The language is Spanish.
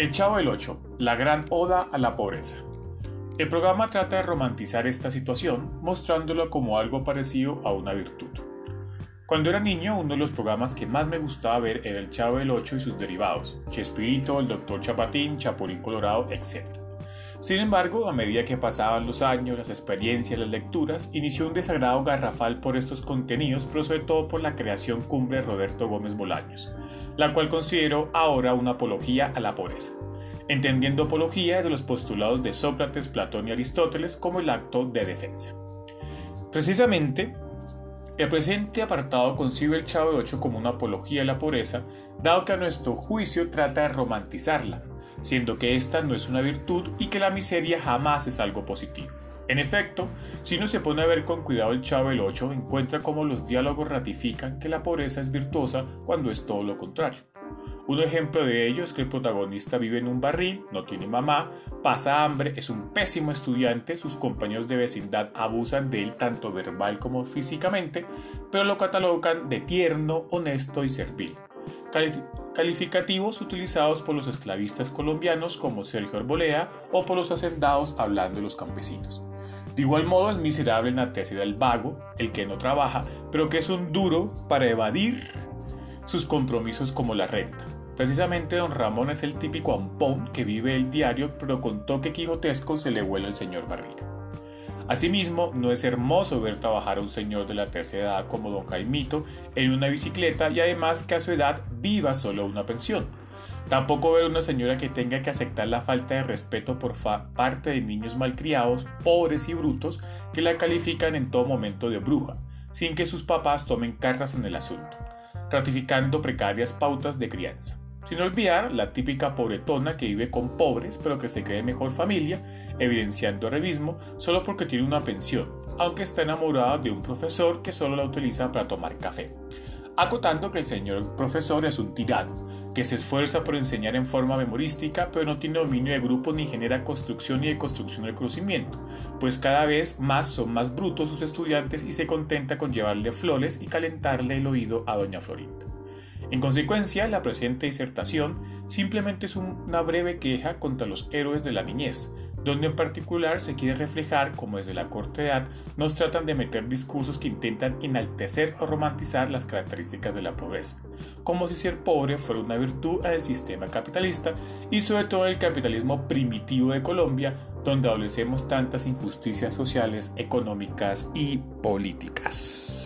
El Chavo del Ocho, la gran oda a la pobreza. El programa trata de romantizar esta situación, mostrándolo como algo parecido a una virtud. Cuando era niño, uno de los programas que más me gustaba ver era El Chavo del Ocho y sus derivados, Chespirito, el Dr. Chapatín, Chapulín Colorado, etc. Sin embargo, a medida que pasaban los años, las experiencias, las lecturas, inició un desagrado garrafal por estos contenidos, pero sobre todo por la creación cumbre de Roberto Gómez Bolaños, la cual considero ahora una apología a la pobreza, entendiendo apología de los postulados de Sócrates, Platón y Aristóteles como el acto de defensa. Precisamente, el presente apartado concibe el Chavo de Ocho como una apología a la pobreza, dado que a nuestro juicio trata de romantizarla, siendo que esta no es una virtud y que la miseria jamás es algo positivo. En efecto, si uno se pone a ver con cuidado el Chavo del 8, encuentra cómo los diálogos ratifican que la pobreza es virtuosa cuando es todo lo contrario. Un ejemplo de ello es que el protagonista vive en un barril, no tiene mamá, pasa hambre, es un pésimo estudiante, sus compañeros de vecindad abusan de él tanto verbal como físicamente, pero lo catalogan de tierno, honesto y servil calificativos utilizados por los esclavistas colombianos como Sergio Arboleda o por los hacendados hablando de los campesinos. De igual modo es miserable en la tesis del vago, el que no trabaja, pero que es un duro para evadir sus compromisos como la renta. Precisamente don Ramón es el típico ampón que vive el diario, pero con toque quijotesco se le vuela el señor Barriga. Asimismo, no es hermoso ver trabajar a un señor de la tercera edad como don Jaimito en una bicicleta y además que a su edad viva solo una pensión. Tampoco ver una señora que tenga que aceptar la falta de respeto por parte de niños malcriados, pobres y brutos, que la califican en todo momento de bruja, sin que sus papás tomen cartas en el asunto, ratificando precarias pautas de crianza. Sin olvidar la típica pobretona que vive con pobres pero que se cree mejor familia, evidenciando revismo solo porque tiene una pensión, aunque está enamorada de un profesor que solo la utiliza para tomar café. Acotando que el señor profesor es un tirano, que se esfuerza por enseñar en forma memorística, pero no tiene dominio de grupo ni genera construcción ni de construcción del conocimiento, pues cada vez más son más brutos sus estudiantes y se contenta con llevarle flores y calentarle el oído a doña Florinda. En consecuencia, la presente disertación simplemente es una breve queja contra los héroes de la niñez, donde en particular se quiere reflejar cómo desde la corta edad nos tratan de meter discursos que intentan enaltecer o romantizar las características de la pobreza, como si ser pobre fuera una virtud en el sistema capitalista y sobre todo en el capitalismo primitivo de Colombia, donde adolecemos tantas injusticias sociales, económicas y políticas.